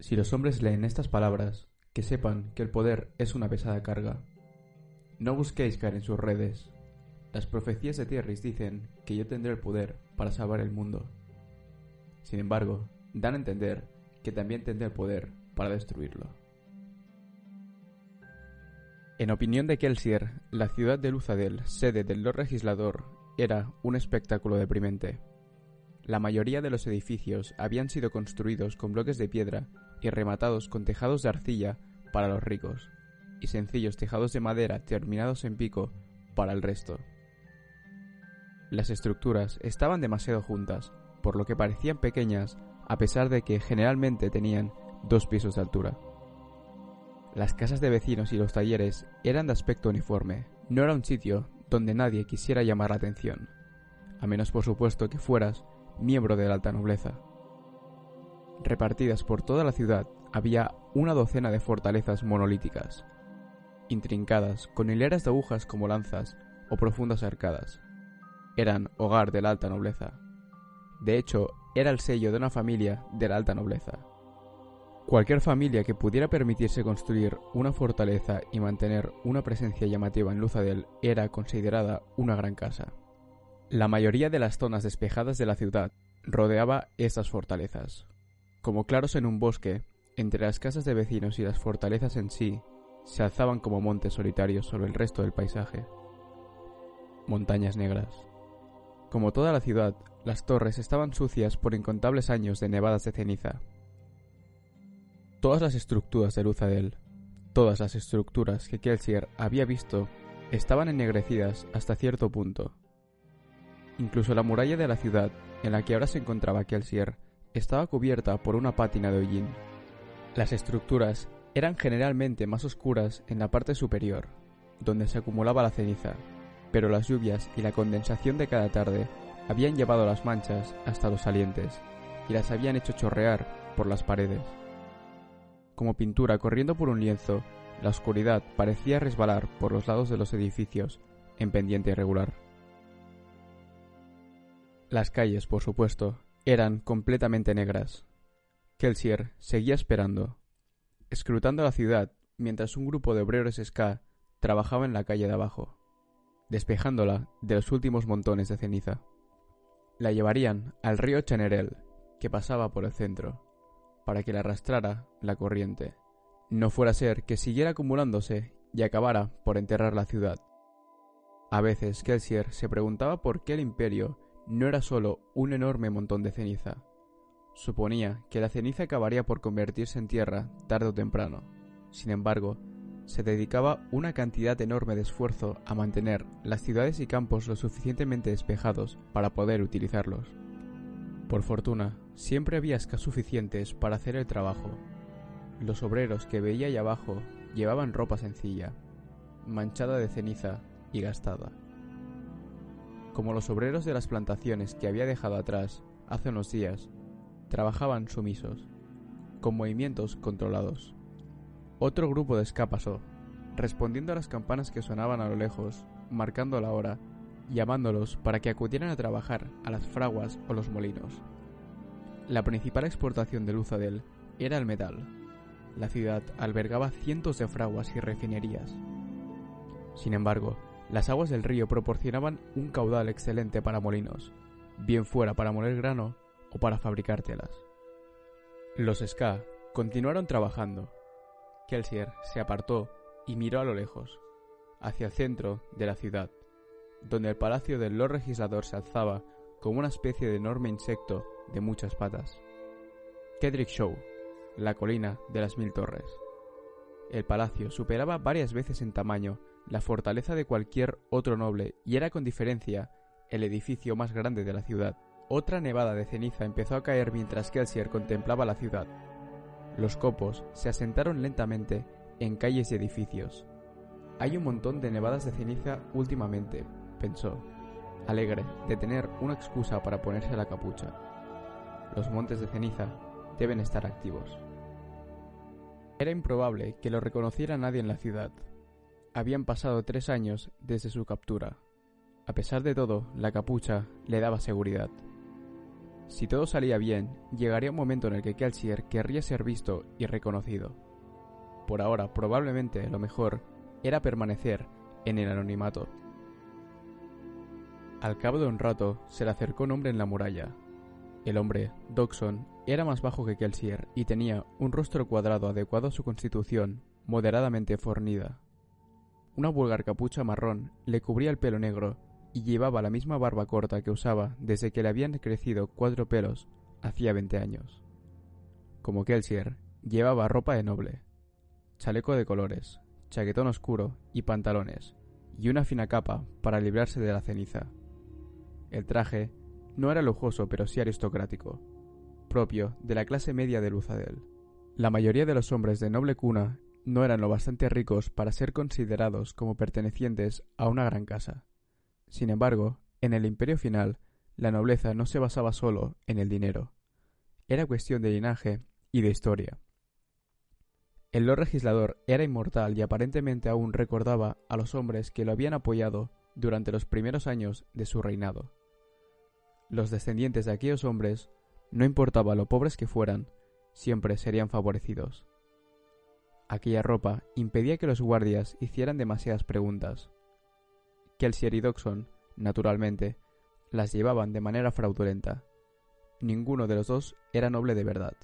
Si los hombres leen estas palabras, que sepan que el poder es una pesada carga. No busquéis caer en sus redes. Las profecías de Tierris dicen que yo tendré el poder para salvar el mundo. Sin embargo, dan a entender que también tendré el poder para destruirlo. En opinión de Kelsier, la ciudad de Luzadel, sede del Lord Legislador, era un espectáculo deprimente. La mayoría de los edificios habían sido construidos con bloques de piedra y rematados con tejados de arcilla para los ricos, y sencillos tejados de madera terminados en pico para el resto. Las estructuras estaban demasiado juntas, por lo que parecían pequeñas a pesar de que generalmente tenían dos pisos de altura. Las casas de vecinos y los talleres eran de aspecto uniforme. No era un sitio donde nadie quisiera llamar la atención, a menos por supuesto que fueras miembro de la alta nobleza. Repartidas por toda la ciudad había una docena de fortalezas monolíticas, intrincadas con hileras de agujas como lanzas o profundas arcadas. Eran hogar de la alta nobleza. De hecho, era el sello de una familia de la alta nobleza. Cualquier familia que pudiera permitirse construir una fortaleza y mantener una presencia llamativa en Luzadel era considerada una gran casa. La mayoría de las zonas despejadas de la ciudad rodeaba estas fortalezas, como claros en un bosque, entre las casas de vecinos y las fortalezas en sí, se alzaban como montes solitarios sobre el resto del paisaje. Montañas negras. Como toda la ciudad, las torres estaban sucias por incontables años de nevadas de ceniza. Todas las estructuras de Luzadel, todas las estructuras que Kelsier había visto, estaban ennegrecidas hasta cierto punto. Incluso la muralla de la ciudad, en la que ahora se encontraba Kelsier, estaba cubierta por una pátina de hollín. Las estructuras eran generalmente más oscuras en la parte superior, donde se acumulaba la ceniza, pero las lluvias y la condensación de cada tarde habían llevado las manchas hasta los salientes y las habían hecho chorrear por las paredes. Como pintura corriendo por un lienzo, la oscuridad parecía resbalar por los lados de los edificios en pendiente irregular. Las calles, por supuesto, eran completamente negras. Kelsier seguía esperando, escrutando la ciudad mientras un grupo de obreros ska trabajaba en la calle de abajo, despejándola de los últimos montones de ceniza. La llevarían al río Chanerel, que pasaba por el centro, para que la arrastrara la corriente. No fuera a ser que siguiera acumulándose y acabara por enterrar la ciudad. A veces Kelsier se preguntaba por qué el imperio no era solo un enorme montón de ceniza. Suponía que la ceniza acabaría por convertirse en tierra tarde o temprano. Sin embargo, se dedicaba una cantidad enorme de esfuerzo a mantener las ciudades y campos lo suficientemente despejados para poder utilizarlos. Por fortuna, siempre había escas suficientes para hacer el trabajo. Los obreros que veía allá abajo llevaban ropa sencilla, manchada de ceniza y gastada como los obreros de las plantaciones que había dejado atrás hace unos días, trabajaban sumisos, con movimientos controlados. Otro grupo de ska pasó, respondiendo a las campanas que sonaban a lo lejos, marcando la hora, llamándolos para que acudieran a trabajar a las fraguas o los molinos. La principal exportación de Luzadel era el metal. La ciudad albergaba cientos de fraguas y refinerías. Sin embargo, las aguas del río proporcionaban un caudal excelente para molinos, bien fuera para moler grano o para fabricar telas. Los Ska continuaron trabajando. Kelsier se apartó y miró a lo lejos, hacia el centro de la ciudad, donde el palacio del Lord Legislador se alzaba como una especie de enorme insecto de muchas patas. Kedrick Show, la colina de las mil torres. El palacio superaba varias veces en tamaño la fortaleza de cualquier otro noble y era con diferencia el edificio más grande de la ciudad. Otra nevada de ceniza empezó a caer mientras Kelsier contemplaba la ciudad. Los copos se asentaron lentamente en calles y edificios. Hay un montón de nevadas de ceniza últimamente, pensó, alegre de tener una excusa para ponerse la capucha. Los montes de ceniza deben estar activos. Era improbable que lo reconociera nadie en la ciudad. Habían pasado tres años desde su captura. A pesar de todo, la capucha le daba seguridad. Si todo salía bien, llegaría un momento en el que Kelsier querría ser visto y reconocido. Por ahora, probablemente lo mejor era permanecer en el anonimato. Al cabo de un rato, se le acercó un hombre en la muralla. El hombre, Doxon, era más bajo que Kelsier y tenía un rostro cuadrado adecuado a su constitución, moderadamente fornida. Una vulgar capucha marrón le cubría el pelo negro y llevaba la misma barba corta que usaba desde que le habían crecido cuatro pelos hacía veinte años. Como Kelsier, llevaba ropa de noble, chaleco de colores, chaquetón oscuro y pantalones, y una fina capa para librarse de la ceniza. El traje no era lujoso pero sí aristocrático, propio de la clase media de Luzadel. La mayoría de los hombres de noble cuna no eran lo bastante ricos para ser considerados como pertenecientes a una gran casa. Sin embargo, en el imperio final, la nobleza no se basaba solo en el dinero. Era cuestión de linaje y de historia. El Lord Legislador era inmortal y aparentemente aún recordaba a los hombres que lo habían apoyado durante los primeros años de su reinado. Los descendientes de aquellos hombres, no importaba lo pobres que fueran, siempre serían favorecidos. Aquella ropa impedía que los guardias hicieran demasiadas preguntas. Kelsier y Doxon, naturalmente, las llevaban de manera fraudulenta. Ninguno de los dos era noble de verdad,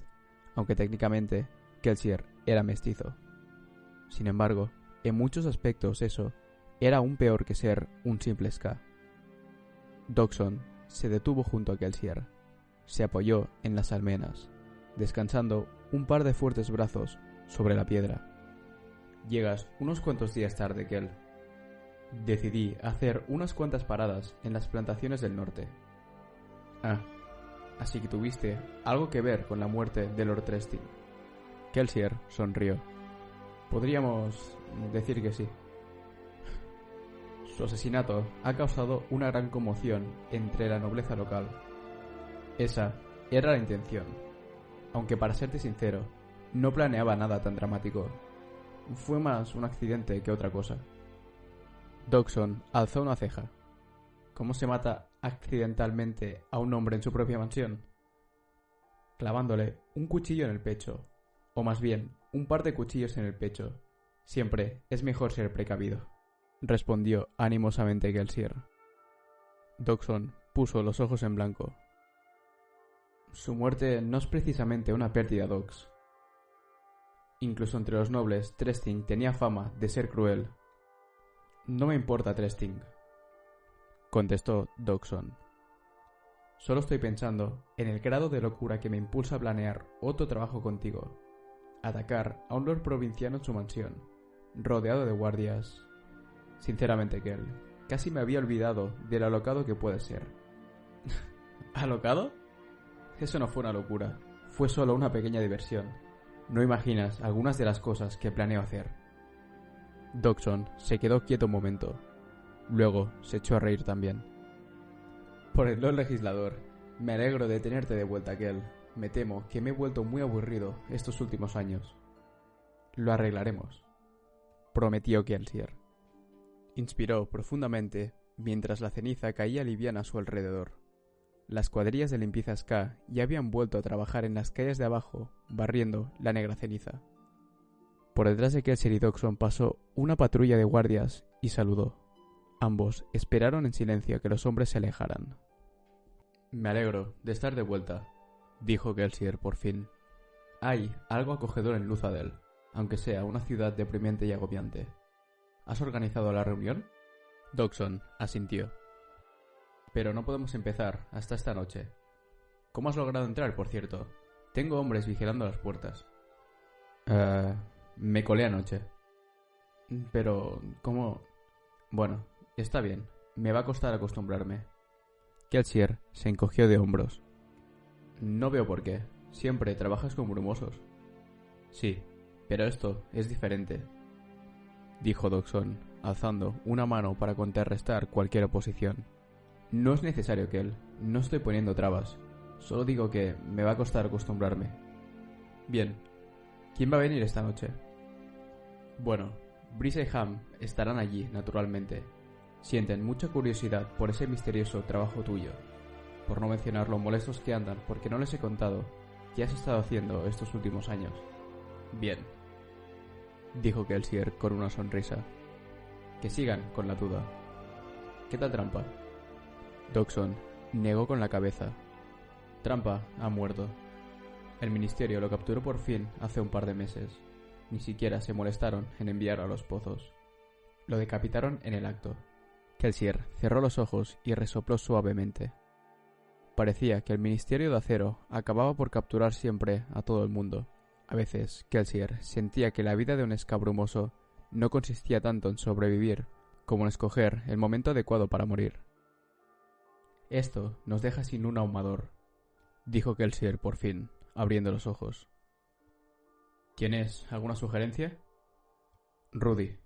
aunque técnicamente Kelsier era mestizo. Sin embargo, en muchos aspectos eso era aún peor que ser un simple ska. Doxon se detuvo junto a Kelsier. Se apoyó en las almenas, descansando un par de fuertes brazos sobre la piedra. Llegas unos cuantos días tarde, Kel. Decidí hacer unas cuantas paradas en las plantaciones del norte. Ah, así que tuviste algo que ver con la muerte de Lord Trestin. Kelsier sonrió. Podríamos decir que sí. Su asesinato ha causado una gran conmoción entre la nobleza local. Esa era la intención, aunque para serte sincero, no planeaba nada tan dramático. Fue más un accidente que otra cosa. Dodson alzó una ceja. ¿Cómo se mata accidentalmente a un hombre en su propia mansión? Clavándole un cuchillo en el pecho, o más bien, un par de cuchillos en el pecho. Siempre es mejor ser precavido, respondió animosamente Gelsier. Dodson puso los ojos en blanco. Su muerte no es precisamente una pérdida, Dox. Incluso entre los nobles, Tresting tenía fama de ser cruel. No me importa, Tresting, contestó Dodson. Solo estoy pensando en el grado de locura que me impulsa a planear otro trabajo contigo atacar a un lord provinciano en su mansión, rodeado de guardias. Sinceramente, Kel, casi me había olvidado del alocado que puede ser. ¿Alocado? Eso no fue una locura, fue solo una pequeña diversión. No imaginas algunas de las cosas que planeo hacer. Dodson se quedó quieto un momento. Luego se echó a reír también. Por el Lord Legislador, me alegro de tenerte de vuelta, Kel. Me temo que me he vuelto muy aburrido estos últimos años. Lo arreglaremos, prometió Kelsier. Inspiró profundamente mientras la ceniza caía liviana a su alrededor. Las cuadrillas de limpieza Ska ya habían vuelto a trabajar en las calles de abajo, barriendo la negra ceniza. Por detrás de Kelsier y Doxon pasó una patrulla de guardias y saludó. Ambos esperaron en silencio que los hombres se alejaran. Me alegro de estar de vuelta, dijo Gelsier por fin. Hay algo acogedor en Luzadel, aunque sea una ciudad deprimente y agobiante. ¿Has organizado la reunión? Dodson asintió. Pero no podemos empezar hasta esta noche. ¿Cómo has logrado entrar, por cierto? Tengo hombres vigilando las puertas. Eh, me colé anoche. Pero, ¿cómo? Bueno, está bien. Me va a costar acostumbrarme. Kelsier se encogió de hombros. No veo por qué. Siempre trabajas con brumosos. Sí, pero esto es diferente, dijo Doxon, alzando una mano para contrarrestar cualquier oposición. No es necesario, él. No estoy poniendo trabas. Solo digo que me va a costar acostumbrarme. Bien. ¿Quién va a venir esta noche? Bueno, Brisa y Ham estarán allí, naturalmente. Sienten mucha curiosidad por ese misterioso trabajo tuyo. Por no mencionar lo molestos que andan porque no les he contado qué has estado haciendo estos últimos años. Bien, dijo Kelsier con una sonrisa. Que sigan con la duda. ¿Qué tal trampa? Doxon negó con la cabeza. Trampa ha muerto. El ministerio lo capturó por fin hace un par de meses. Ni siquiera se molestaron en enviarlo a los pozos. Lo decapitaron en el acto. Kelsier cerró los ojos y resopló suavemente. Parecía que el Ministerio de Acero acababa por capturar siempre a todo el mundo. A veces, Kelsier sentía que la vida de un escabrumoso no consistía tanto en sobrevivir como en escoger el momento adecuado para morir. Esto nos deja sin un ahumador, dijo Kelsier por fin, abriendo los ojos. ¿Quién es? ¿Alguna sugerencia? Rudy,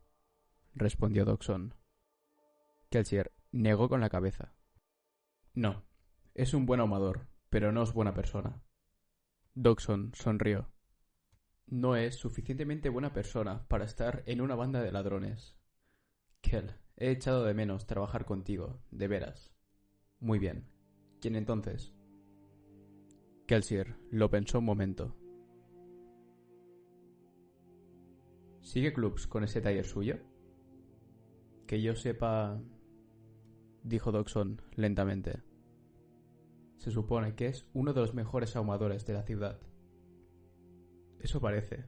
respondió Doxon. Kelsier negó con la cabeza. No, es un buen ahumador, pero no es buena persona. Doxon sonrió. No es suficientemente buena persona para estar en una banda de ladrones. Kel, he echado de menos trabajar contigo, de veras. Muy bien. ¿Quién entonces? Kelsier lo pensó un momento. ¿Sigue Clubs con ese taller suyo? Que yo sepa... dijo Doxon lentamente. Se supone que es uno de los mejores ahumadores de la ciudad. Eso parece,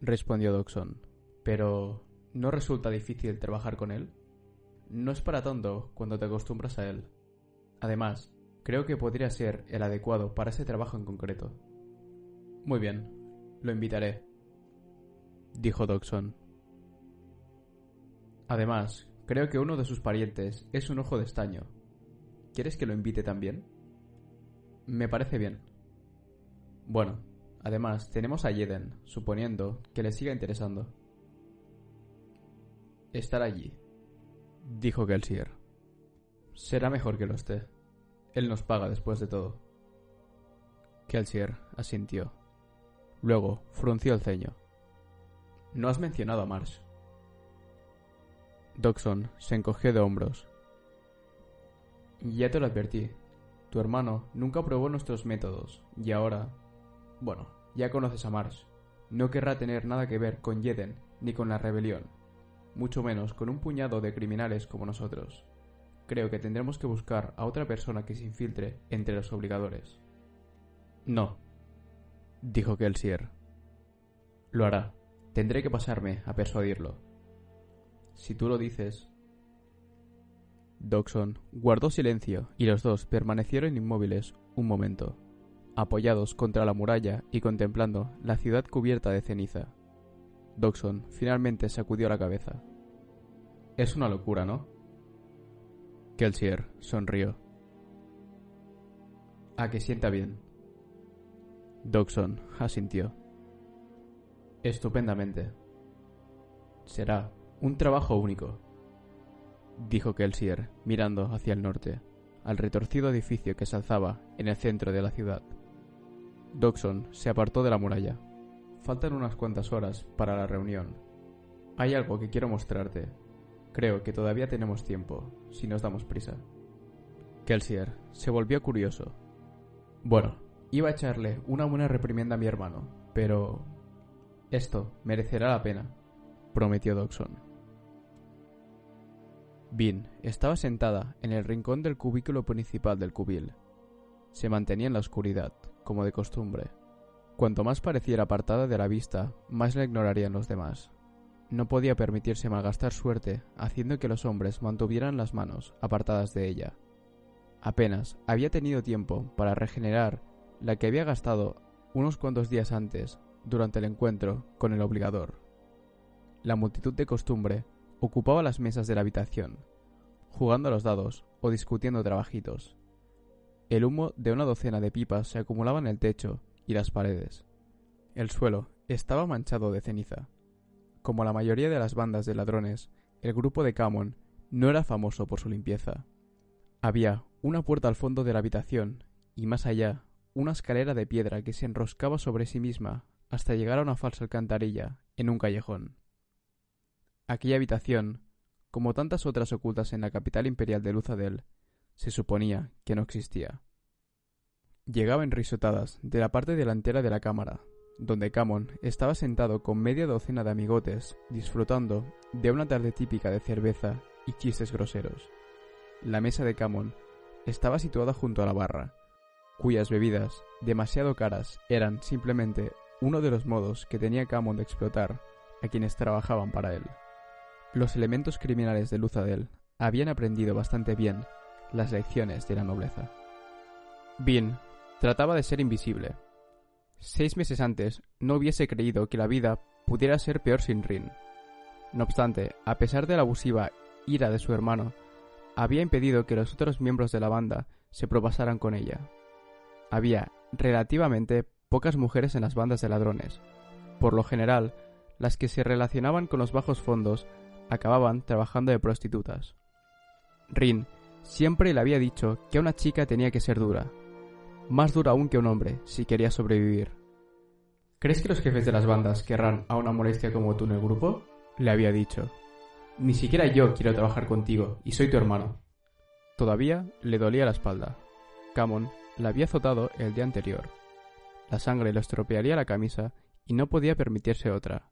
respondió Doxon. Pero ¿no resulta difícil trabajar con él? No es para tanto cuando te acostumbras a él. Además, creo que podría ser el adecuado para ese trabajo en concreto. Muy bien, lo invitaré, dijo Doxon. Además, creo que uno de sus parientes es un ojo de estaño. ¿Quieres que lo invite también? Me parece bien. Bueno, además tenemos a Yeden, suponiendo que le siga interesando. Estar allí, dijo Gelsier. Será mejor que lo esté. Él nos paga después de todo. Kelsier asintió. Luego frunció el ceño. No has mencionado a Marsh. Doxon se encogió de hombros. Ya te lo advertí. Tu hermano nunca probó nuestros métodos, y ahora... Bueno, ya conoces a Marsh. No querrá tener nada que ver con Jeden ni con la rebelión, mucho menos con un puñado de criminales como nosotros. Creo que tendremos que buscar a otra persona que se infiltre entre los obligadores. No, dijo Kelsier. Lo hará. Tendré que pasarme a persuadirlo. Si tú lo dices. Doxon guardó silencio y los dos permanecieron inmóviles un momento, apoyados contra la muralla y contemplando la ciudad cubierta de ceniza. Doxon finalmente sacudió la cabeza. Es una locura, ¿no? Kelsier sonrió. A que sienta bien. Doxon asintió. Estupendamente. Será un trabajo único, dijo Kelsier, mirando hacia el norte, al retorcido edificio que se alzaba en el centro de la ciudad. Doxon se apartó de la muralla. Faltan unas cuantas horas para la reunión. Hay algo que quiero mostrarte. Creo que todavía tenemos tiempo, si nos damos prisa. Kelsier se volvió curioso. Bueno, iba a echarle una buena reprimienda a mi hermano, pero esto merecerá la pena, prometió Doxon. Bin estaba sentada en el rincón del cubículo principal del cubil. Se mantenía en la oscuridad, como de costumbre. Cuanto más pareciera apartada de la vista, más la ignorarían los demás. No podía permitirse malgastar suerte haciendo que los hombres mantuvieran las manos apartadas de ella. Apenas había tenido tiempo para regenerar la que había gastado unos cuantos días antes durante el encuentro con el obligador. La multitud de costumbre ocupaba las mesas de la habitación, jugando a los dados o discutiendo trabajitos. El humo de una docena de pipas se acumulaba en el techo y las paredes. El suelo estaba manchado de ceniza. Como la mayoría de las bandas de ladrones, el grupo de Camon no era famoso por su limpieza. Había una puerta al fondo de la habitación y más allá una escalera de piedra que se enroscaba sobre sí misma hasta llegar a una falsa alcantarilla en un callejón. Aquella habitación, como tantas otras ocultas en la capital imperial de Luzadel, se suponía que no existía. Llegaba en risotadas de la parte delantera de la cámara, donde Camon estaba sentado con media docena de amigotes, disfrutando de una tarde típica de cerveza y chistes groseros. La mesa de Camon estaba situada junto a la barra, cuyas bebidas, demasiado caras, eran simplemente uno de los modos que tenía Camon de explotar a quienes trabajaban para él. Los elementos criminales de Luzadel habían aprendido bastante bien las lecciones de la nobleza. Bien, trataba de ser invisible. Seis meses antes no hubiese creído que la vida pudiera ser peor sin Rin. No obstante, a pesar de la abusiva ira de su hermano, había impedido que los otros miembros de la banda se propasaran con ella. Había, relativamente, pocas mujeres en las bandas de ladrones. Por lo general, las que se relacionaban con los bajos fondos acababan trabajando de prostitutas. Rin siempre le había dicho que una chica tenía que ser dura, más dura aún que un hombre, si quería sobrevivir. ¿Crees que los jefes de las bandas querrán a una molestia como tú en el grupo? le había dicho. Ni siquiera yo quiero trabajar contigo, y soy tu hermano. Todavía le dolía la espalda. Camon la había azotado el día anterior. La sangre le estropearía la camisa y no podía permitirse otra.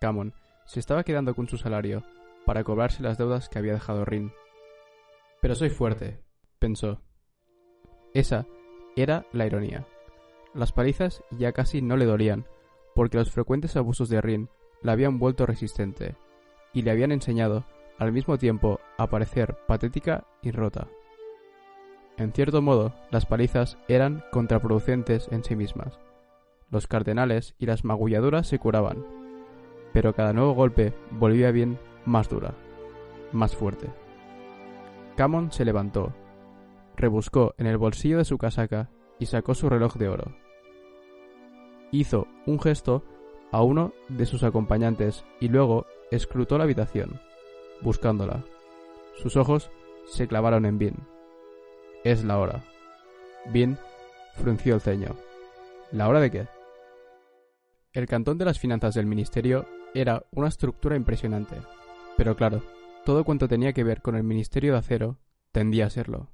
Camon se estaba quedando con su salario para cobrarse las deudas que había dejado Rin. Pero soy fuerte, pensó. Esa era la ironía. Las palizas ya casi no le dolían, porque los frecuentes abusos de Rin la habían vuelto resistente y le habían enseñado al mismo tiempo a parecer patética y rota. En cierto modo, las palizas eran contraproducentes en sí mismas. Los cardenales y las magulladuras se curaban, pero cada nuevo golpe volvía bien más dura, más fuerte. Camon se levantó, rebuscó en el bolsillo de su casaca y sacó su reloj de oro. Hizo un gesto a uno de sus acompañantes y luego escrutó la habitación, buscándola. Sus ojos se clavaron en Bin. Es la hora. Bin frunció el ceño. ¿La hora de qué? El cantón de las finanzas del ministerio era una estructura impresionante. Pero claro, todo cuanto tenía que ver con el Ministerio de Acero tendía a serlo.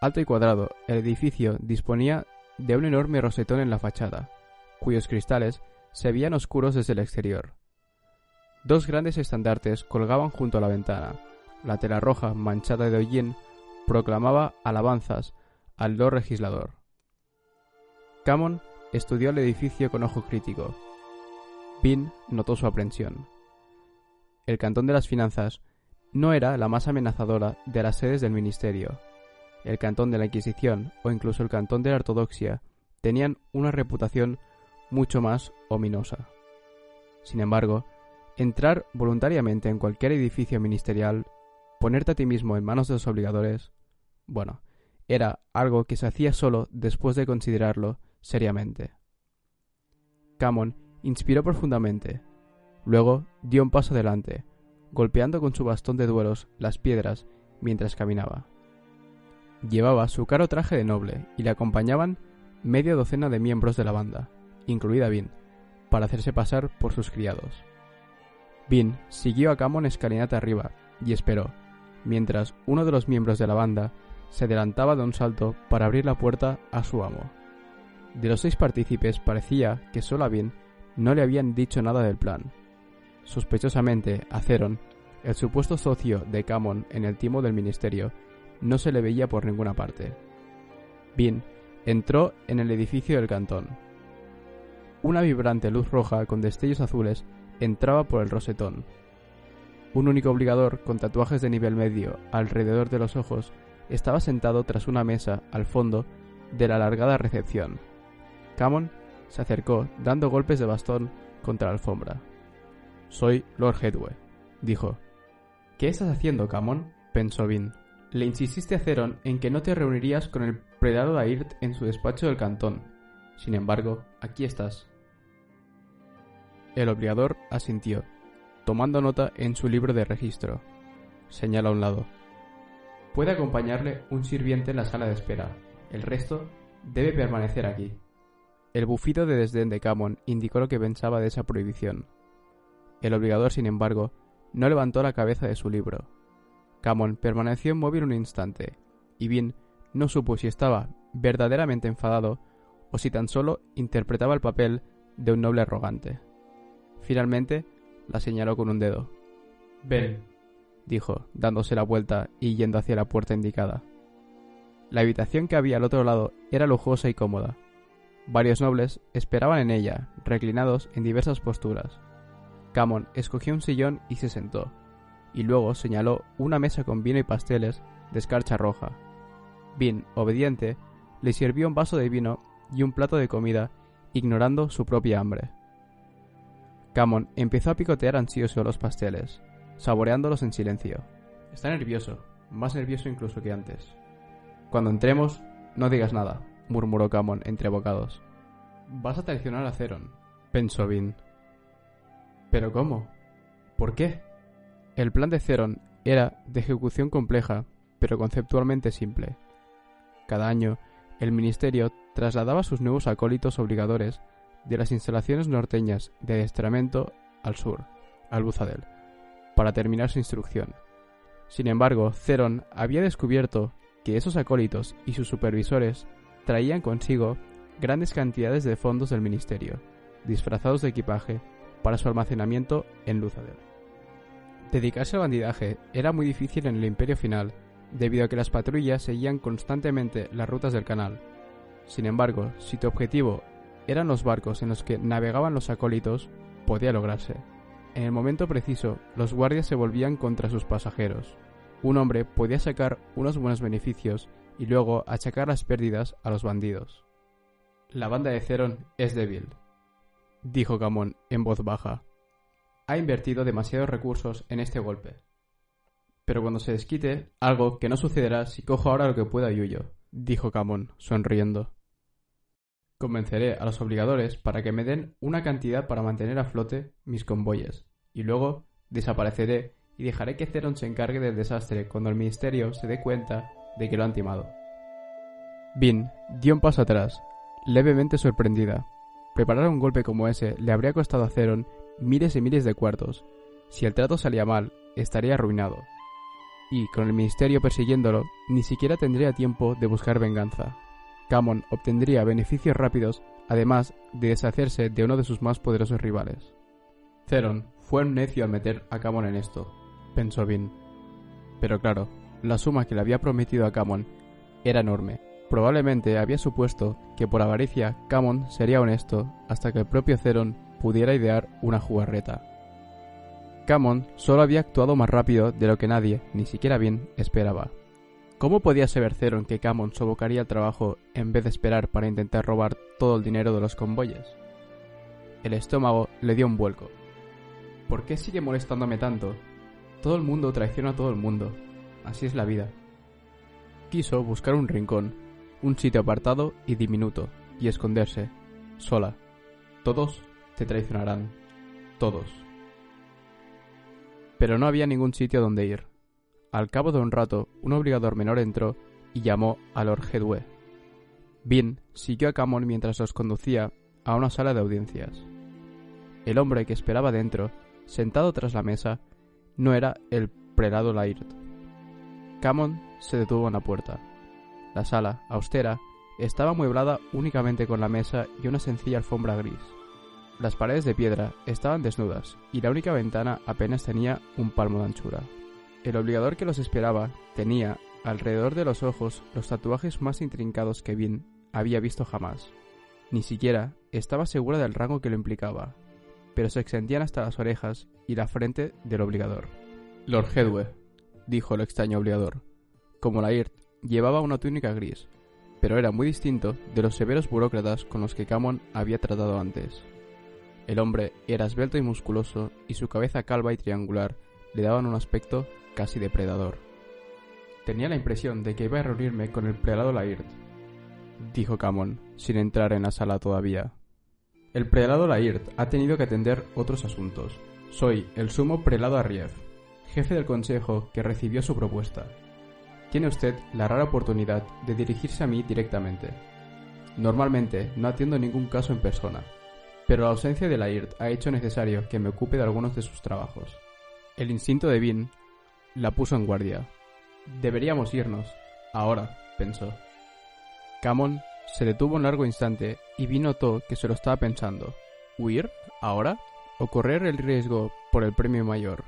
Alto y cuadrado, el edificio disponía de un enorme rosetón en la fachada, cuyos cristales se veían oscuros desde el exterior. Dos grandes estandartes colgaban junto a la ventana. La tela roja, manchada de hollín, proclamaba alabanzas al Lord Legislador. Camon estudió el edificio con ojo crítico. Pin notó su aprensión. El Cantón de las Finanzas no era la más amenazadora de las sedes del ministerio. El Cantón de la Inquisición o incluso el Cantón de la Ortodoxia tenían una reputación mucho más ominosa. Sin embargo, Entrar voluntariamente en cualquier edificio ministerial, ponerte a ti mismo en manos de los obligadores, bueno, era algo que se hacía solo después de considerarlo seriamente. Camon inspiró profundamente, luego dio un paso adelante, golpeando con su bastón de duelos las piedras mientras caminaba. Llevaba su caro traje de noble y le acompañaban media docena de miembros de la banda, incluida Vin, para hacerse pasar por sus criados. Vin siguió a Camon escalinata arriba y esperó, mientras uno de los miembros de la banda se adelantaba de un salto para abrir la puerta a su amo. De los seis partícipes parecía que solo a Vin no le habían dicho nada del plan. Sospechosamente, a Ceron, el supuesto socio de Camon en el timo del ministerio, no se le veía por ninguna parte. Vin entró en el edificio del cantón. Una vibrante luz roja con destellos azules entraba por el rosetón. Un único obligador con tatuajes de nivel medio alrededor de los ojos estaba sentado tras una mesa al fondo de la alargada recepción. Camon se acercó dando golpes de bastón contra la alfombra. Soy Lord Headway, dijo. ¿Qué estás haciendo, Camon? pensó Vin. Le insististe a Ceron en que no te reunirías con el predado Airt en su despacho del cantón. Sin embargo, aquí estás. El obligador asintió, tomando nota en su libro de registro. Señala a un lado. Puede acompañarle un sirviente en la sala de espera. El resto debe permanecer aquí. El bufido de desdén de Camon indicó lo que pensaba de esa prohibición. El obligador, sin embargo, no levantó la cabeza de su libro. Camon permaneció inmóvil un instante, y bien no supo si estaba verdaderamente enfadado o si tan solo interpretaba el papel de un noble arrogante. Finalmente, la señaló con un dedo. Ven, dijo, dándose la vuelta y yendo hacia la puerta indicada. La habitación que había al otro lado era lujosa y cómoda. Varios nobles esperaban en ella, reclinados en diversas posturas. Camon escogió un sillón y se sentó, y luego señaló una mesa con vino y pasteles de escarcha roja. Bin, obediente, le sirvió un vaso de vino y un plato de comida, ignorando su propia hambre. Camon empezó a picotear ansioso los pasteles, saboreándolos en silencio. Está nervioso, más nervioso incluso que antes. Cuando entremos, no digas nada, murmuró Camon entre bocados. Vas a traicionar a Ceron, pensó Bin. ¿Pero cómo? ¿Por qué? El plan de Ceron era de ejecución compleja, pero conceptualmente simple. Cada año, el ministerio trasladaba a sus nuevos acólitos obligadores de las instalaciones norteñas de adiestramiento al sur, al Buzadel, para terminar su instrucción. Sin embargo, Ceron había descubierto que esos acólitos y sus supervisores traían consigo grandes cantidades de fondos del ministerio, disfrazados de equipaje, para su almacenamiento en Luzadel. Dedicarse al bandidaje era muy difícil en el Imperio Final debido a que las patrullas seguían constantemente las rutas del canal. Sin embargo, si tu objetivo eran los barcos en los que navegaban los acólitos, podía lograrse. En el momento preciso, los guardias se volvían contra sus pasajeros. Un hombre podía sacar unos buenos beneficios y luego achacar las pérdidas a los bandidos. La banda de Ceron es débil, dijo Gamón en voz baja. Ha invertido demasiados recursos en este golpe. Pero cuando se desquite, algo que no sucederá si cojo ahora lo que pueda y dijo Camón, sonriendo. Convenceré a los obligadores para que me den una cantidad para mantener a flote mis convoyes, y luego desapareceré y dejaré que Ceron se encargue del desastre cuando el ministerio se dé cuenta de que lo han timado. Bin dio un paso atrás, levemente sorprendida. Preparar un golpe como ese le habría costado a Ceron miles y miles de cuartos. Si el trato salía mal, estaría arruinado y, con el ministerio persiguiéndolo, ni siquiera tendría tiempo de buscar venganza. Camon obtendría beneficios rápidos, además de deshacerse de uno de sus más poderosos rivales. Theron fue un necio al meter a Camon en esto, pensó Vin. Pero claro, la suma que le había prometido a Camon era enorme. Probablemente había supuesto que por avaricia Camon sería honesto hasta que el propio Theron pudiera idear una jugarreta. Camon solo había actuado más rápido de lo que nadie, ni siquiera bien, esperaba. ¿Cómo podía saber Ceron que Camon sobocaría el trabajo en vez de esperar para intentar robar todo el dinero de los convoyes? El estómago le dio un vuelco. ¿Por qué sigue molestándome tanto? Todo el mundo traiciona a todo el mundo. Así es la vida. Quiso buscar un rincón, un sitio apartado y diminuto, y esconderse, sola. Todos te traicionarán. Todos pero no había ningún sitio donde ir. Al cabo de un rato, un obligador menor entró y llamó a Lord Hedwe. Bin siguió a Camon mientras los conducía a una sala de audiencias. El hombre que esperaba dentro, sentado tras la mesa, no era el prelado Laird. Camon se detuvo en la puerta. La sala, austera, estaba amueblada únicamente con la mesa y una sencilla alfombra gris. Las paredes de piedra estaban desnudas y la única ventana apenas tenía un palmo de anchura. El obligador que los esperaba tenía, alrededor de los ojos, los tatuajes más intrincados que Vin había visto jamás. Ni siquiera estaba segura del rango que lo implicaba, pero se extendían hasta las orejas y la frente del obligador. Lord Hedwe, dijo el extraño obligador. Como la IRT, llevaba una túnica gris, pero era muy distinto de los severos burócratas con los que Camon había tratado antes. El hombre era esbelto y musculoso, y su cabeza calva y triangular le daban un aspecto casi depredador. Tenía la impresión de que iba a reunirme con el prelado Laird, dijo Camon, sin entrar en la sala todavía. El prelado Lairt ha tenido que atender otros asuntos. Soy el sumo prelado Arriev, jefe del consejo que recibió su propuesta. Tiene usted la rara oportunidad de dirigirse a mí directamente. Normalmente no atiendo ningún caso en persona, pero la ausencia de Lairt ha hecho necesario que me ocupe de algunos de sus trabajos. El instinto de Vin la puso en guardia. Deberíamos irnos. Ahora, pensó. Camon se detuvo un largo instante y Vin notó que se lo estaba pensando. ¿Huir? ¿Ahora? ¿O correr el riesgo por el premio mayor?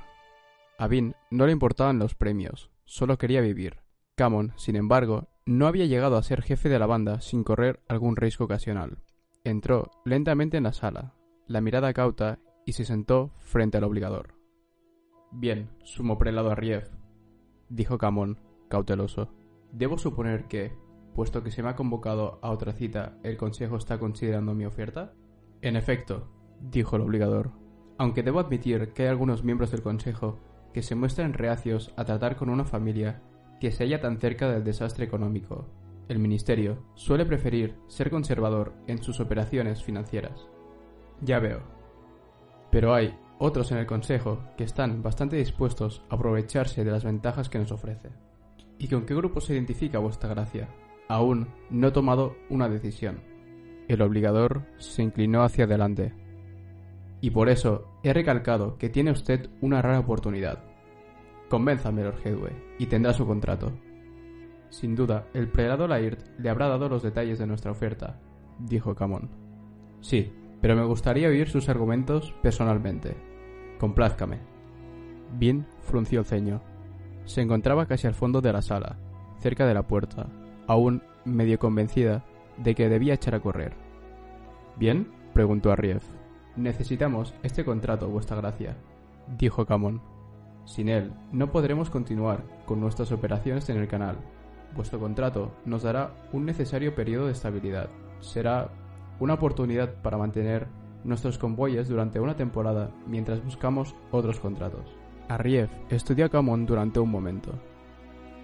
A Vin no le importaban los premios, solo quería vivir. Camon, sin embargo, no había llegado a ser jefe de la banda sin correr algún riesgo ocasional. Entró lentamente en la sala, la mirada cauta, y se sentó frente al obligador. Bien, sumo prelado Arriev, dijo Camon, cauteloso. Debo suponer que, puesto que se me ha convocado a otra cita, el Consejo está considerando mi oferta? En efecto, dijo el obligador, aunque debo admitir que hay algunos miembros del Consejo que se muestran reacios a tratar con una familia que se halla tan cerca del desastre económico. El Ministerio suele preferir ser conservador en sus operaciones financieras. Ya veo. Pero hay otros en el Consejo que están bastante dispuestos a aprovecharse de las ventajas que nos ofrece. ¿Y con qué grupo se identifica vuestra gracia? Aún no he tomado una decisión. El obligador se inclinó hacia adelante. Y por eso he recalcado que tiene usted una rara oportunidad. Convénzame, Lord Hedwe, y tendrá su contrato. Sin duda, el prelado Lairt le habrá dado los detalles de nuestra oferta, dijo Camón. Sí, pero me gustaría oír sus argumentos personalmente. Complázcame. Bien frunció el ceño. Se encontraba casi al fondo de la sala, cerca de la puerta, aún medio convencida de que debía echar a correr. ¿Bien? preguntó Arriev. Necesitamos este contrato, vuestra gracia, dijo Camón. Sin él, no podremos continuar con nuestras operaciones en el canal. Vuestro contrato nos dará un necesario periodo de estabilidad. Será una oportunidad para mantener nuestros convoyes durante una temporada mientras buscamos otros contratos. Arriev estudió a Camón durante un momento.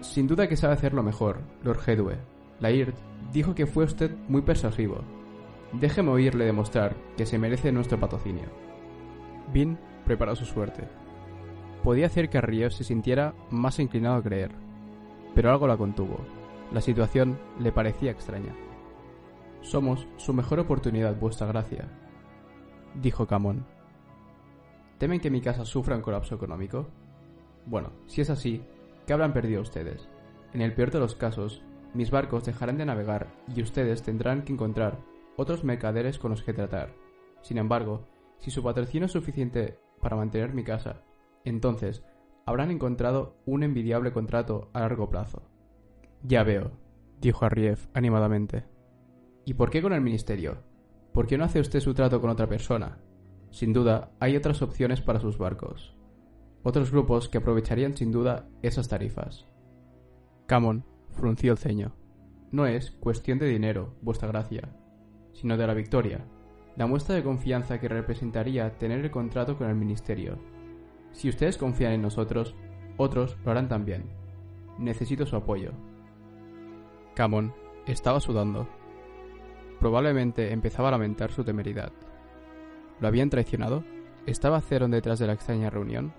Sin duda que sabe hacerlo mejor, Lord Hedwe. Lairt dijo que fue usted muy persuasivo. Déjeme oírle demostrar que se merece nuestro patrocinio. Vin preparó su suerte. Podía hacer que Arriev se sintiera más inclinado a creer, pero algo la contuvo. La situación le parecía extraña. Somos su mejor oportunidad, vuestra gracia, dijo Camón. ¿Temen que mi casa sufra un colapso económico? Bueno, si es así, ¿qué habrán perdido ustedes? En el peor de los casos, mis barcos dejarán de navegar y ustedes tendrán que encontrar otros mercaderes con los que tratar. Sin embargo, si su patrocinio es suficiente para mantener mi casa, entonces habrán encontrado un envidiable contrato a largo plazo. Ya veo, dijo Arriev animadamente. ¿Y por qué con el ministerio? ¿Por qué no hace usted su trato con otra persona? Sin duda, hay otras opciones para sus barcos. Otros grupos que aprovecharían sin duda esas tarifas. Camon frunció el ceño. No es cuestión de dinero, vuestra gracia, sino de la victoria, la muestra de confianza que representaría tener el contrato con el ministerio. Si ustedes confían en nosotros, otros lo harán también. Necesito su apoyo. Camon estaba sudando. Probablemente empezaba a lamentar su temeridad. ¿Lo habían traicionado? ¿Estaba Ceron detrás de la extraña reunión?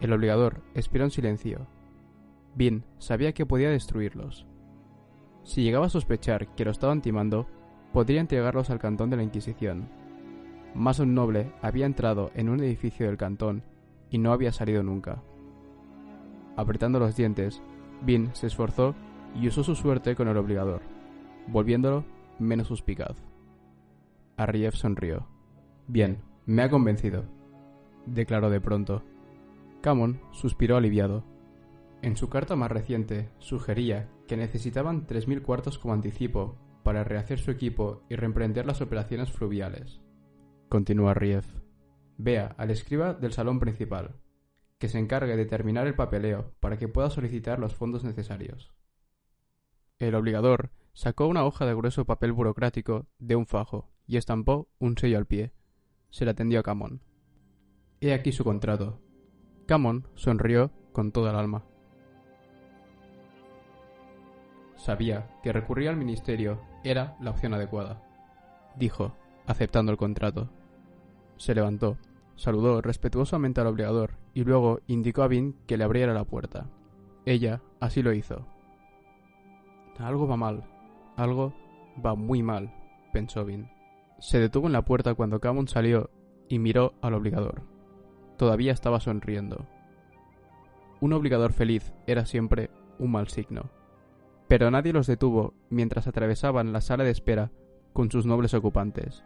El obligador expiró en silencio. Bien, sabía que podía destruirlos. Si llegaba a sospechar que lo estaban timando, podría entregarlos al cantón de la Inquisición. Más un noble había entrado en un edificio del cantón y no había salido nunca. Apretando los dientes, Bin se esforzó y usó su suerte con el obligador, volviéndolo menos suspicaz. Arriev sonrió. Bien, me ha convencido, declaró de pronto. Camon suspiró aliviado. En su carta más reciente sugería que necesitaban 3.000 cuartos como anticipo para rehacer su equipo y reemprender las operaciones fluviales. Continúa Rief. Vea al escriba del salón principal, que se encargue de terminar el papeleo para que pueda solicitar los fondos necesarios. El obligador sacó una hoja de grueso papel burocrático de un fajo y estampó un sello al pie. Se la tendió a Camón. He aquí su contrato. Camón sonrió con toda el alma. Sabía que recurrir al ministerio era la opción adecuada. Dijo, aceptando el contrato. Se levantó, saludó respetuosamente al obligador y luego indicó a Vin que le abriera la puerta. Ella así lo hizo. Algo va mal, algo va muy mal, pensó Vin. Se detuvo en la puerta cuando Camon salió y miró al obligador. Todavía estaba sonriendo. Un obligador feliz era siempre un mal signo. Pero nadie los detuvo mientras atravesaban la sala de espera con sus nobles ocupantes.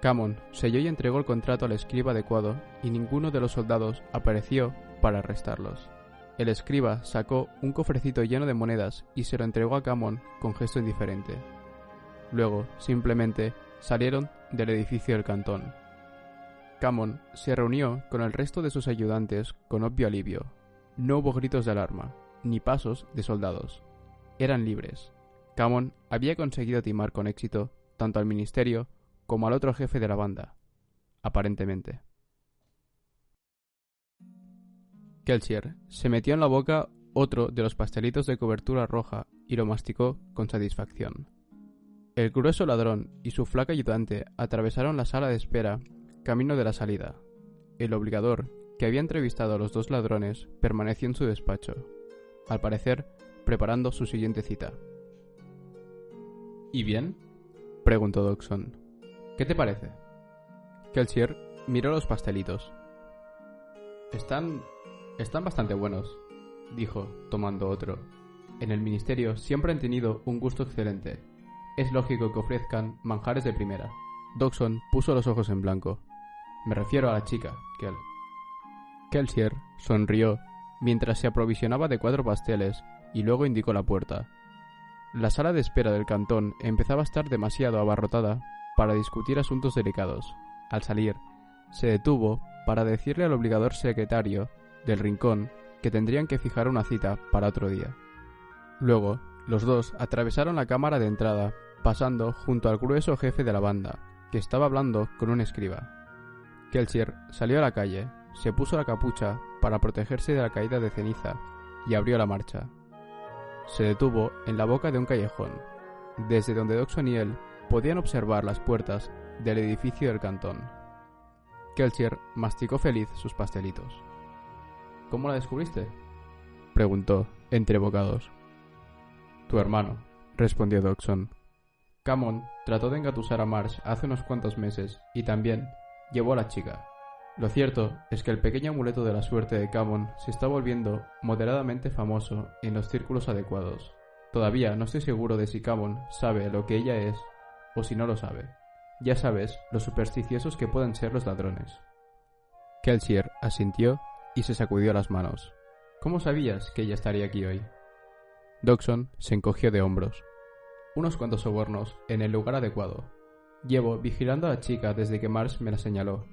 Camon selló y entregó el contrato al escriba adecuado y ninguno de los soldados apareció para arrestarlos. El escriba sacó un cofrecito lleno de monedas y se lo entregó a Camon con gesto indiferente. Luego, simplemente, salieron del edificio del cantón. Camon se reunió con el resto de sus ayudantes con obvio alivio. No hubo gritos de alarma, ni pasos de soldados. Eran libres. Camon había conseguido timar con éxito tanto al ministerio como al otro jefe de la banda, aparentemente. Kelsier se metió en la boca otro de los pastelitos de cobertura roja y lo masticó con satisfacción. El grueso ladrón y su flaca ayudante atravesaron la sala de espera camino de la salida. El obligador, que había entrevistado a los dos ladrones, permaneció en su despacho, al parecer preparando su siguiente cita. ¿Y bien? preguntó Dodson. ¿Qué te parece? Kelsier miró los pastelitos. Están. están bastante buenos, dijo, tomando otro. En el ministerio siempre han tenido un gusto excelente. Es lógico que ofrezcan manjares de primera. Dodson puso los ojos en blanco. Me refiero a la chica, Kel. Kelsier sonrió mientras se aprovisionaba de cuatro pasteles y luego indicó la puerta. La sala de espera del cantón empezaba a estar demasiado abarrotada para discutir asuntos delicados. Al salir, se detuvo para decirle al obligador secretario del rincón que tendrían que fijar una cita para otro día. Luego, los dos atravesaron la cámara de entrada, pasando junto al grueso jefe de la banda, que estaba hablando con un escriba. Kelsier salió a la calle, se puso la capucha para protegerse de la caída de ceniza y abrió la marcha. Se detuvo en la boca de un callejón, desde donde Doxon y él podían observar las puertas del edificio del cantón. Kelsier masticó feliz sus pastelitos. ¿Cómo la descubriste? preguntó, entre bocados. Tu hermano, respondió Dodson. Camon trató de engatusar a Marsh hace unos cuantos meses y también llevó a la chica. Lo cierto es que el pequeño amuleto de la suerte de Camon se está volviendo moderadamente famoso en los círculos adecuados. Todavía no estoy seguro de si Camon sabe lo que ella es o si no lo sabe. Ya sabes lo supersticiosos que pueden ser los ladrones. Kelsier asintió y se sacudió las manos. ¿Cómo sabías que ella estaría aquí hoy? Dodson se encogió de hombros. Unos cuantos sobornos en el lugar adecuado. Llevo vigilando a la chica desde que Mars me la señaló.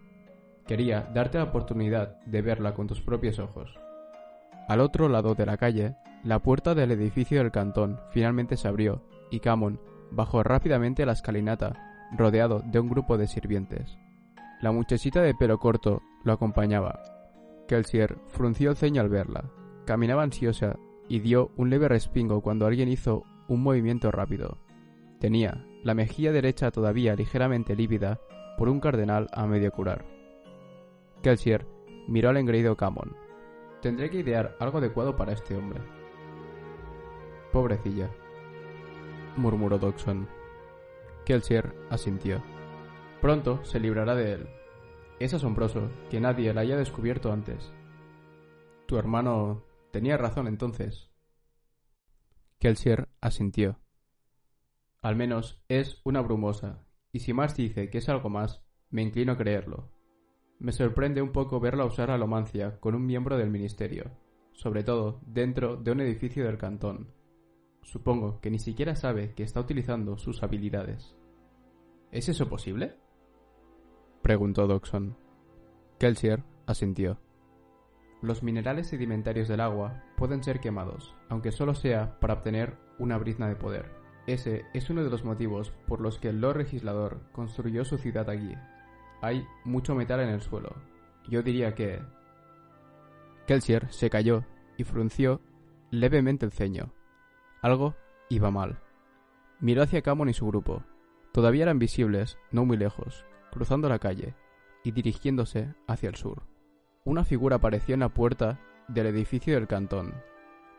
Quería darte la oportunidad de verla con tus propios ojos. Al otro lado de la calle, la puerta del edificio del cantón finalmente se abrió y Camon bajó rápidamente la escalinata, rodeado de un grupo de sirvientes. La muchachita de pelo corto lo acompañaba. Kelsier frunció el ceño al verla. Caminaba ansiosa y dio un leve respingo cuando alguien hizo un movimiento rápido. Tenía la mejilla derecha todavía ligeramente lívida por un cardenal a medio curar. Kelsier miró al engreído Camon. Tendré que idear algo adecuado para este hombre. Pobrecilla, murmuró Dodson. Kelsier asintió. Pronto se librará de él. Es asombroso que nadie la haya descubierto antes. Tu hermano tenía razón entonces. Kelsier asintió. Al menos es una brumosa, y si Mars dice que es algo más, me inclino a creerlo. Me sorprende un poco verla usar alomancia con un miembro del ministerio, sobre todo dentro de un edificio del cantón, Supongo que ni siquiera sabe que está utilizando sus habilidades. ¿Es eso posible? preguntó Dodson. Kelsier asintió. Los minerales sedimentarios del agua pueden ser quemados, aunque solo sea para obtener una brizna de poder. Ese es uno de los motivos por los que el Lord Legislador construyó su ciudad aquí. Hay mucho metal en el suelo. Yo diría que... Kelsier se cayó y frunció levemente el ceño. Algo iba mal. Miró hacia Camon y su grupo. Todavía eran visibles, no muy lejos, cruzando la calle y dirigiéndose hacia el sur. Una figura apareció en la puerta del edificio del cantón.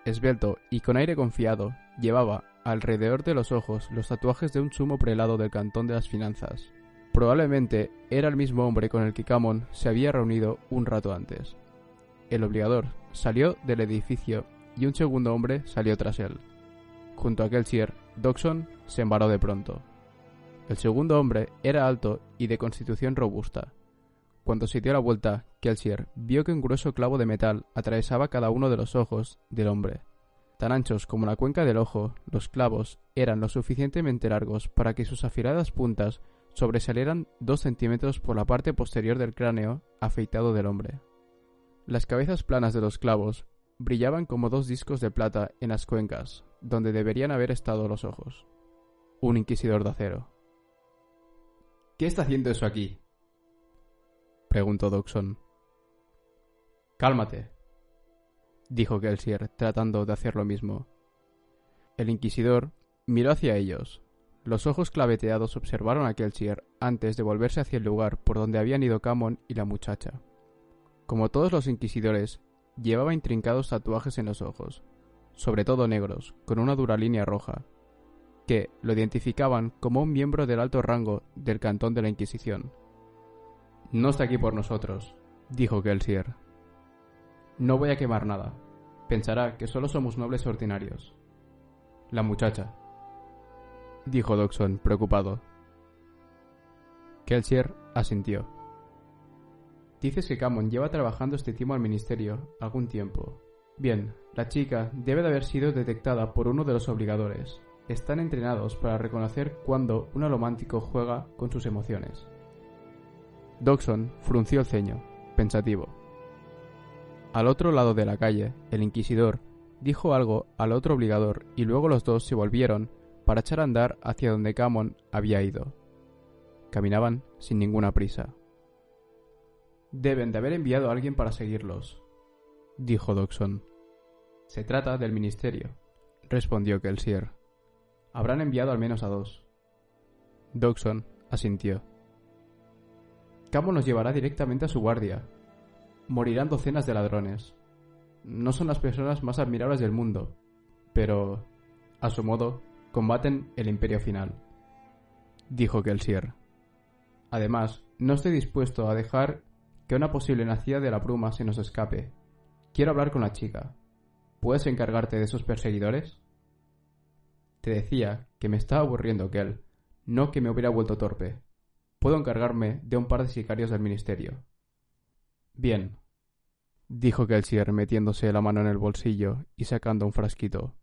Esbelto y con aire confiado, llevaba alrededor de los ojos los tatuajes de un sumo prelado del cantón de las finanzas. Probablemente era el mismo hombre con el que Camon se había reunido un rato antes. El obligador salió del edificio y un segundo hombre salió tras él. Junto a Kelsier, Doxon se embaró de pronto. El segundo hombre era alto y de constitución robusta. Cuando se dio la vuelta, Kelsier vio que un grueso clavo de metal atravesaba cada uno de los ojos del hombre. Tan anchos como la cuenca del ojo, los clavos eran lo suficientemente largos para que sus afiladas puntas sobresalieran dos centímetros por la parte posterior del cráneo afeitado del hombre. Las cabezas planas de los clavos brillaban como dos discos de plata en las cuencas, donde deberían haber estado los ojos. Un inquisidor de acero. ¿Qué está haciendo eso aquí? preguntó Doxon. Cálmate, dijo Kelsier, tratando de hacer lo mismo. El inquisidor miró hacia ellos. Los ojos claveteados observaron a Kelsier antes de volverse hacia el lugar por donde habían ido Camon y la muchacha. Como todos los inquisidores, llevaba intrincados tatuajes en los ojos, sobre todo negros, con una dura línea roja, que lo identificaban como un miembro del alto rango del cantón de la Inquisición. No está aquí por nosotros, dijo Kelsier. No voy a quemar nada. Pensará que solo somos nobles ordinarios. La muchacha, dijo Doxon, preocupado. Kelsier asintió. Dices que Camon lleva trabajando este timo al ministerio algún tiempo. Bien, la chica debe de haber sido detectada por uno de los obligadores. Están entrenados para reconocer cuando un alomántico juega con sus emociones. Doxon frunció el ceño, pensativo. Al otro lado de la calle, el inquisidor dijo algo al otro obligador y luego los dos se volvieron para echar a andar hacia donde Camon había ido. Caminaban sin ninguna prisa. Deben de haber enviado a alguien para seguirlos, dijo Doxon. Se trata del ministerio, respondió Kelsier. Habrán enviado al menos a dos. Doxon asintió. Camon nos llevará directamente a su guardia, morirán docenas de ladrones. No son las personas más admirables del mundo, pero, a su modo, combaten el imperio final. Dijo Kelsier. Además, no estoy dispuesto a dejar que una posible nacida de la bruma se nos escape. Quiero hablar con la chica. ¿Puedes encargarte de esos perseguidores? Te decía que me estaba aburriendo él, no que me hubiera vuelto torpe. Puedo encargarme de un par de sicarios del ministerio. Bien, dijo Kelsier metiéndose la mano en el bolsillo y sacando un frasquito.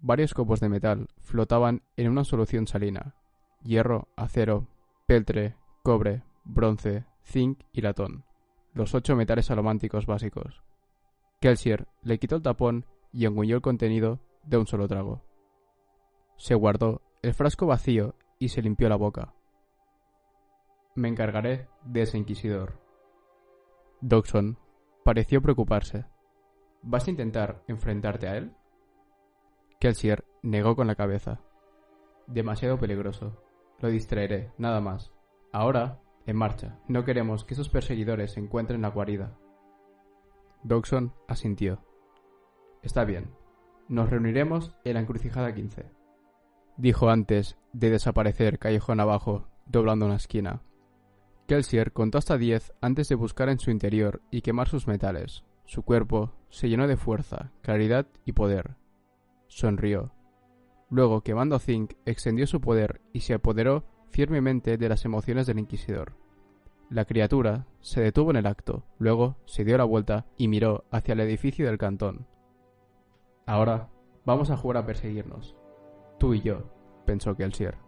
Varios copos de metal flotaban en una solución salina. Hierro, acero, peltre, cobre, bronce, zinc y latón. Los ocho metales alománticos básicos. Kelsier le quitó el tapón y engulló el contenido de un solo trago. Se guardó el frasco vacío y se limpió la boca. Me encargaré de ese inquisidor, Doxon pareció preocuparse. ¿Vas a intentar enfrentarte a él? Kelsier negó con la cabeza. Demasiado peligroso. Lo distraeré, nada más. Ahora, en marcha. No queremos que esos perseguidores se encuentren la guarida. Doxon asintió. Está bien. Nos reuniremos en la encrucijada 15. Dijo antes de desaparecer callejón abajo, doblando una esquina. Kelsier contó hasta diez antes de buscar en su interior y quemar sus metales. Su cuerpo se llenó de fuerza, claridad y poder. Sonrió. Luego, quemando Zinc, extendió su poder y se apoderó firmemente de las emociones del Inquisidor. La criatura se detuvo en el acto, luego se dio la vuelta y miró hacia el edificio del cantón. Ahora vamos a jugar a perseguirnos. Tú y yo, pensó Kelsier.